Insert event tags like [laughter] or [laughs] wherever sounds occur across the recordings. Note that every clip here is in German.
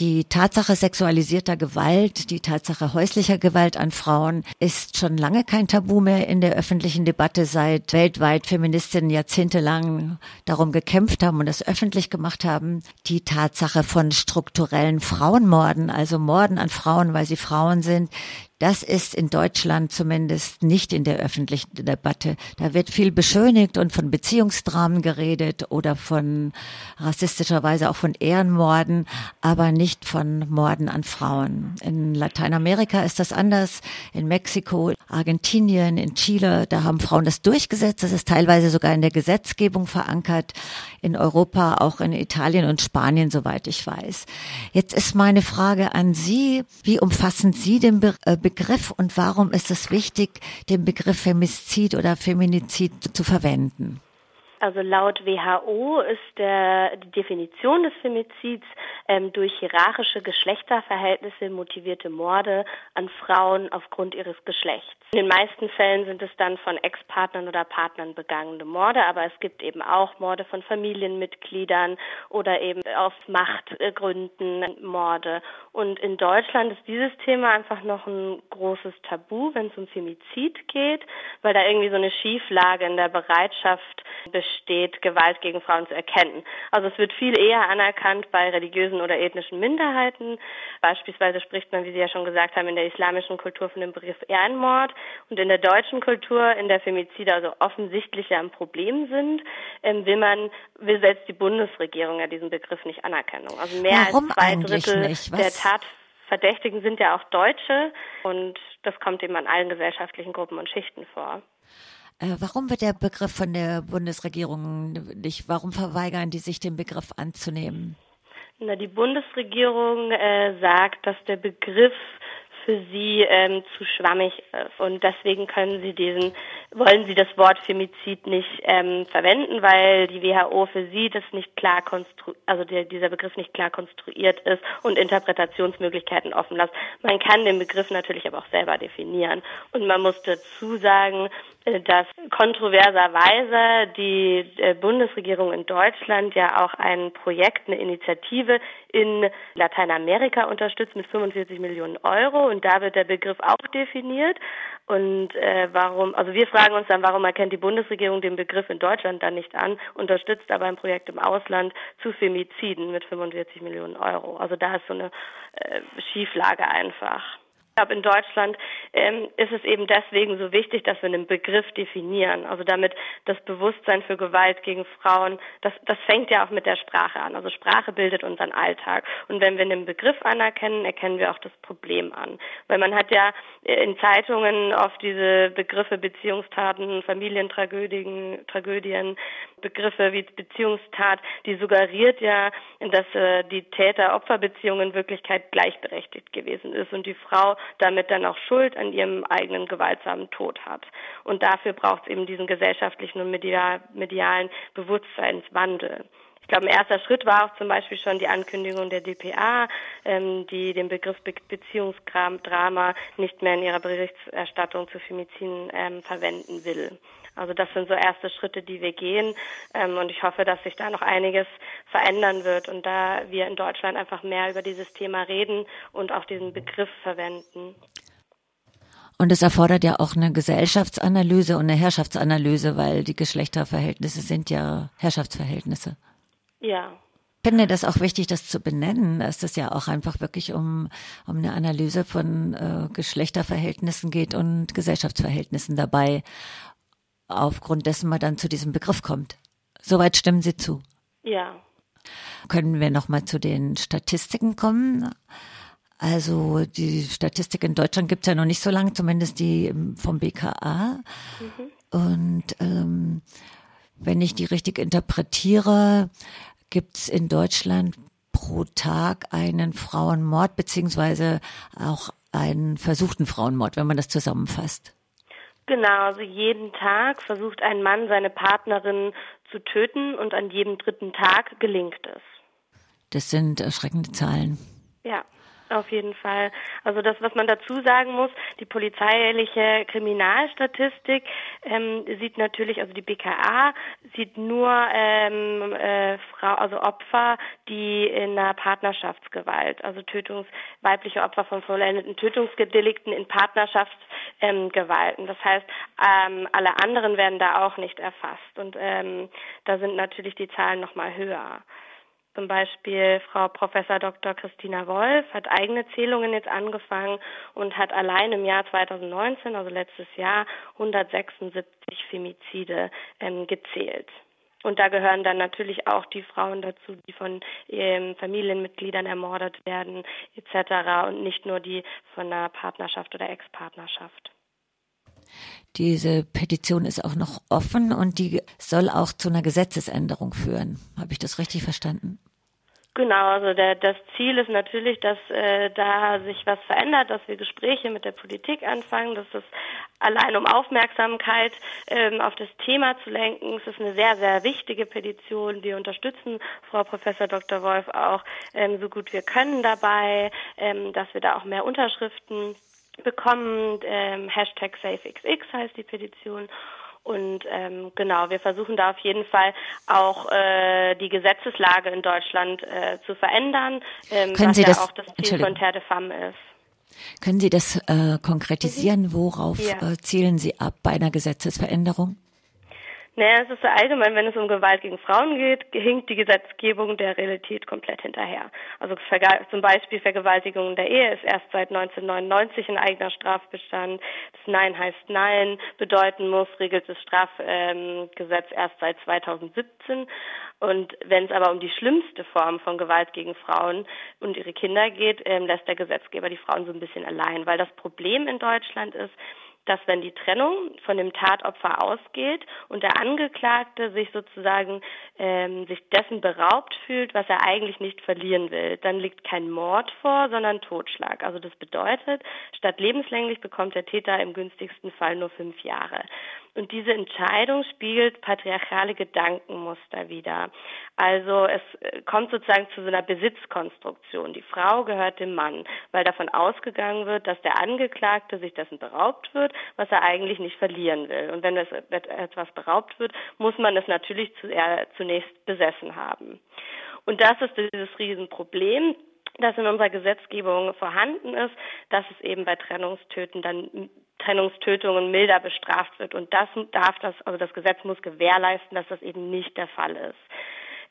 Die Tatsache sexualisierter Gewalt, die Tatsache häuslicher Gewalt an Frauen ist schon lange kein Tabu mehr in der öffentlichen Debatte, seit weltweit Feministinnen jahrzehntelang darum gekämpft haben und das öffentlich gemacht haben. Die Tatsache von strukturellen Frauenmorden, also Morden an Frauen, weil sie Frauen sind, das ist in Deutschland zumindest nicht in der öffentlichen Debatte. Da wird viel beschönigt und von Beziehungsdramen geredet oder von rassistischerweise auch von Ehrenmorden, aber nicht von Morden an Frauen. In Lateinamerika ist das anders. In Mexiko, Argentinien, in Chile, da haben Frauen das durchgesetzt. Das ist teilweise sogar in der Gesetzgebung verankert. In Europa, auch in Italien und Spanien, soweit ich weiß. Jetzt ist meine Frage an Sie. Wie umfassen Sie den Be äh, Begriff und warum ist es wichtig, den Begriff Femizid oder Feminizid zu verwenden? Also laut WHO ist der, die Definition des Femizids ähm, durch hierarchische Geschlechterverhältnisse motivierte Morde an Frauen aufgrund ihres Geschlechts. In den meisten Fällen sind es dann von Ex-Partnern oder Partnern begangene Morde, aber es gibt eben auch Morde von Familienmitgliedern oder eben auf Machtgründen Morde. Und in Deutschland ist dieses Thema einfach noch ein großes Tabu, wenn es um Femizid geht, weil da irgendwie so eine Schieflage in der Bereitschaft besteht, besteht, Gewalt gegen Frauen zu erkennen. Also es wird viel eher anerkannt bei religiösen oder ethnischen Minderheiten. Beispielsweise spricht man, wie Sie ja schon gesagt haben, in der islamischen Kultur von dem Begriff Ehrenmord und in der deutschen Kultur, in der Femizide also offensichtlich ja ein Problem sind, ähm, will man, will selbst die Bundesregierung ja diesen Begriff nicht anerkennen. Also mehr Warum als zwei Drittel der Tatverdächtigen sind ja auch Deutsche und das kommt eben an allen gesellschaftlichen Gruppen und Schichten vor. Äh, warum wird der Begriff von der Bundesregierung nicht, warum verweigern die sich den Begriff anzunehmen? Na, die Bundesregierung äh, sagt, dass der Begriff für sie ähm, zu schwammig ist. Und deswegen können sie diesen, wollen sie das Wort Femizid nicht ähm, verwenden, weil die WHO für sie das nicht klar konstru also der, dieser Begriff nicht klar konstruiert ist und Interpretationsmöglichkeiten offen lässt. Man kann den Begriff natürlich aber auch selber definieren. Und man muss dazu sagen, äh, dass kontroverserweise die äh, Bundesregierung in Deutschland ja auch ein Projekt, eine Initiative in Lateinamerika unterstützt mit 45 Millionen Euro und da wird der Begriff auch definiert. Und äh, warum, also wir fragen uns dann, warum erkennt die Bundesregierung den Begriff in Deutschland dann nicht an, unterstützt aber ein Projekt im Ausland zu Femiziden mit 45 Millionen Euro. Also da ist so eine äh, Schieflage einfach. Ich glaube, in Deutschland ähm, ist es eben deswegen so wichtig, dass wir einen Begriff definieren. Also damit das Bewusstsein für Gewalt gegen Frauen, das, das fängt ja auch mit der Sprache an. Also Sprache bildet unseren Alltag. Und wenn wir einen Begriff anerkennen, erkennen wir auch das Problem an. Weil man hat ja in Zeitungen oft diese Begriffe Beziehungstaten, Familientragödien, Tragödien, Begriffe wie Beziehungstat, die suggeriert ja, dass äh, die Täter-Opfer-Beziehung in Wirklichkeit gleichberechtigt gewesen ist und die Frau damit dann auch Schuld an ihrem eigenen gewaltsamen Tod hat. Und dafür braucht es eben diesen gesellschaftlichen und medial, medialen Bewusstseinswandel. Ich glaube, ein erster Schritt war auch zum Beispiel schon die Ankündigung der DPA, ähm, die den Begriff Be Beziehungsdrama nicht mehr in ihrer Berichterstattung zu Femiziden ähm, verwenden will. Also das sind so erste Schritte, die wir gehen. Ähm, und ich hoffe, dass sich da noch einiges verändern wird und da wir in Deutschland einfach mehr über dieses Thema reden und auch diesen Begriff verwenden. Und es erfordert ja auch eine Gesellschaftsanalyse und eine Herrschaftsanalyse, weil die Geschlechterverhältnisse sind ja Herrschaftsverhältnisse. Ja. Ich finde das auch wichtig, das zu benennen, dass es ja auch einfach wirklich um, um eine Analyse von äh, Geschlechterverhältnissen geht und Gesellschaftsverhältnissen dabei aufgrund dessen man dann zu diesem Begriff kommt. Soweit stimmen Sie zu. Ja. Können wir nochmal zu den Statistiken kommen? Also die Statistik in Deutschland gibt es ja noch nicht so lange, zumindest die vom BKA. Mhm. Und ähm, wenn ich die richtig interpretiere, gibt es in Deutschland pro Tag einen Frauenmord beziehungsweise auch einen versuchten Frauenmord, wenn man das zusammenfasst. Genau, also jeden Tag versucht ein Mann seine Partnerin zu töten und an jedem dritten Tag gelingt es. Das sind erschreckende Zahlen. Ja. Auf jeden Fall. Also das, was man dazu sagen muss, die polizeiliche Kriminalstatistik ähm, sieht natürlich, also die BKA sieht nur ähm, äh, Frau, also Opfer, die in einer Partnerschaftsgewalt, also Tötungs, weibliche Opfer von vollendeten Tötungsdelikten in Partnerschaftsgewalten. Ähm, das heißt, ähm, alle anderen werden da auch nicht erfasst und ähm, da sind natürlich die Zahlen noch mal höher. Zum Beispiel Frau Professor Dr. Christina Wolf hat eigene Zählungen jetzt angefangen und hat allein im Jahr 2019, also letztes Jahr, 176 Femizide ähm, gezählt. Und da gehören dann natürlich auch die Frauen dazu, die von ähm, Familienmitgliedern ermordet werden, etc. und nicht nur die von einer Partnerschaft oder Ex-Partnerschaft. Diese Petition ist auch noch offen und die soll auch zu einer Gesetzesänderung führen. Habe ich das richtig verstanden? Genau, also der, das Ziel ist natürlich, dass äh, da sich was verändert, dass wir Gespräche mit der Politik anfangen, dass das allein um Aufmerksamkeit ähm, auf das Thema zu lenken. Es ist eine sehr, sehr wichtige Petition. Wir unterstützen Frau Professor Dr. Wolf auch ähm, so gut wir können dabei, ähm, dass wir da auch mehr Unterschriften bekommen. Ähm, Hashtag SafeXX heißt die Petition. Und ähm, genau, wir versuchen da auf jeden Fall auch äh, die Gesetzeslage in Deutschland äh, zu verändern, ähm, Können was Sie ja das, auch das Ziel von Terre de Femme ist. Können Sie das äh, konkretisieren? Worauf ja. äh, zielen Sie ab bei einer Gesetzesveränderung? Naja, es ist allgemein, wenn es um Gewalt gegen Frauen geht, hinkt die Gesetzgebung der Realität komplett hinterher. Also zum Beispiel Vergewaltigung in der Ehe ist erst seit 1999 ein eigener Strafbestand. Das Nein heißt Nein bedeuten muss, regelt das Strafgesetz ähm, erst seit 2017. Und wenn es aber um die schlimmste Form von Gewalt gegen Frauen und ihre Kinder geht, ähm, lässt der Gesetzgeber die Frauen so ein bisschen allein. Weil das Problem in Deutschland ist, dass wenn die Trennung von dem Tatopfer ausgeht und der Angeklagte sich sozusagen ähm, sich dessen beraubt fühlt, was er eigentlich nicht verlieren will, dann liegt kein Mord vor, sondern Totschlag. Also das bedeutet, statt lebenslänglich bekommt der Täter im günstigsten Fall nur fünf Jahre. Und diese Entscheidung spiegelt patriarchale Gedankenmuster wider. Also es äh, kommt sozusagen zu so einer Besitzkonstruktion. Die Frau gehört dem Mann, weil davon ausgegangen wird, dass der Angeklagte sich dessen beraubt wird, was er eigentlich nicht verlieren will. Und wenn es etwas beraubt wird, muss man es natürlich zunächst besessen haben. Und das ist dieses Riesenproblem das in unserer Gesetzgebung vorhanden ist, dass es eben bei Trennungstöten dann Trennungstötungen milder bestraft wird. Und das darf das, also das Gesetz muss gewährleisten, dass das eben nicht der Fall ist.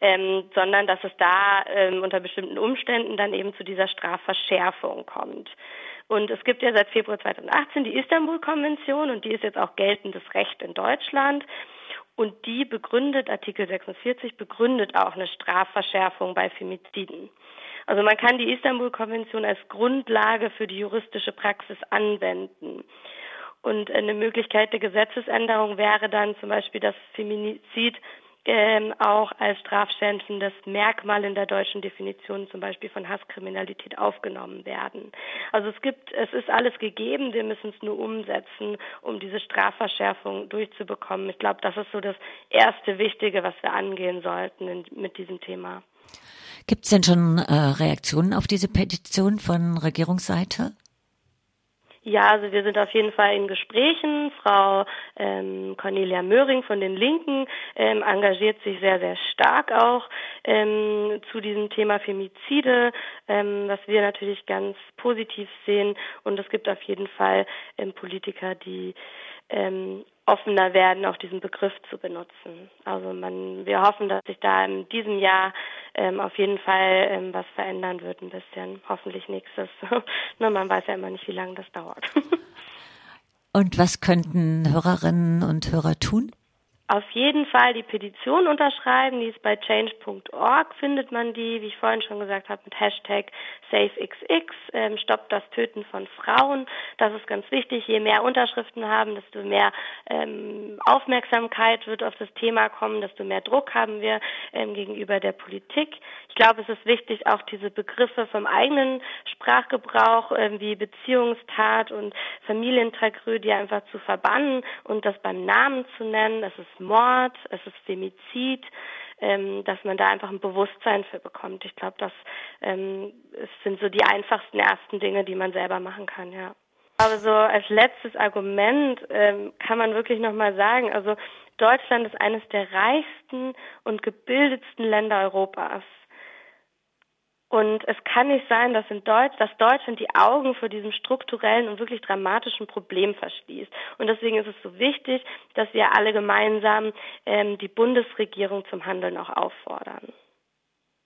Ähm, sondern dass es da ähm, unter bestimmten Umständen dann eben zu dieser Strafverschärfung kommt. Und es gibt ja seit Februar 2018 die Istanbul-Konvention und die ist jetzt auch geltendes Recht in Deutschland. Und die begründet, Artikel 46 begründet auch eine Strafverschärfung bei Femiziden. Also man kann die Istanbul-Konvention als Grundlage für die juristische Praxis anwenden. Und eine Möglichkeit der Gesetzesänderung wäre dann zum Beispiel, dass Feminizid ähm, auch als strafschändendes Merkmal in der deutschen Definition zum Beispiel von Hasskriminalität aufgenommen werden. Also es gibt, es ist alles gegeben, wir müssen es nur umsetzen, um diese Strafverschärfung durchzubekommen. Ich glaube, das ist so das erste Wichtige, was wir angehen sollten in, mit diesem Thema. Gibt es denn schon äh, Reaktionen auf diese Petition von Regierungsseite? Ja, also wir sind auf jeden Fall in Gesprächen. Frau ähm, Cornelia Möhring von den Linken ähm, engagiert sich sehr, sehr stark auch ähm, zu diesem Thema Femizide, ähm, was wir natürlich ganz positiv sehen. Und es gibt auf jeden Fall ähm, Politiker, die ähm, offener werden, auch diesen Begriff zu benutzen. Also man, wir hoffen, dass sich da in diesem Jahr ähm, auf jeden Fall ähm, was verändern wird, ein bisschen. Hoffentlich nächstes. [laughs] Nur man weiß ja immer nicht, wie lange das dauert. [laughs] und was könnten Hörerinnen und Hörer tun? Auf jeden Fall die Petition unterschreiben. Die ist bei change.org, findet man die, wie ich vorhin schon gesagt habe, mit Hashtag SafeXX, ähm, stoppt das Töten von Frauen. Das ist ganz wichtig. Je mehr Unterschriften haben, desto mehr ähm, Aufmerksamkeit wird auf das Thema kommen, desto mehr Druck haben wir ähm, gegenüber der Politik. Ich glaube, es ist wichtig, auch diese Begriffe vom eigenen Sprachgebrauch ähm, wie Beziehungstat und Familientragödie einfach zu verbannen und das beim Namen zu nennen. Es Mord, es ist Femizid, ähm, dass man da einfach ein Bewusstsein für bekommt. Ich glaube, das ähm, sind so die einfachsten ersten Dinge, die man selber machen kann, ja. Aber so als letztes Argument ähm, kann man wirklich nochmal sagen, also Deutschland ist eines der reichsten und gebildetsten Länder Europas. Und es kann nicht sein, dass, in Deutsch, dass Deutschland die Augen vor diesem strukturellen und wirklich dramatischen Problem verschließt. Und deswegen ist es so wichtig, dass wir alle gemeinsam ähm, die Bundesregierung zum Handeln auch auffordern.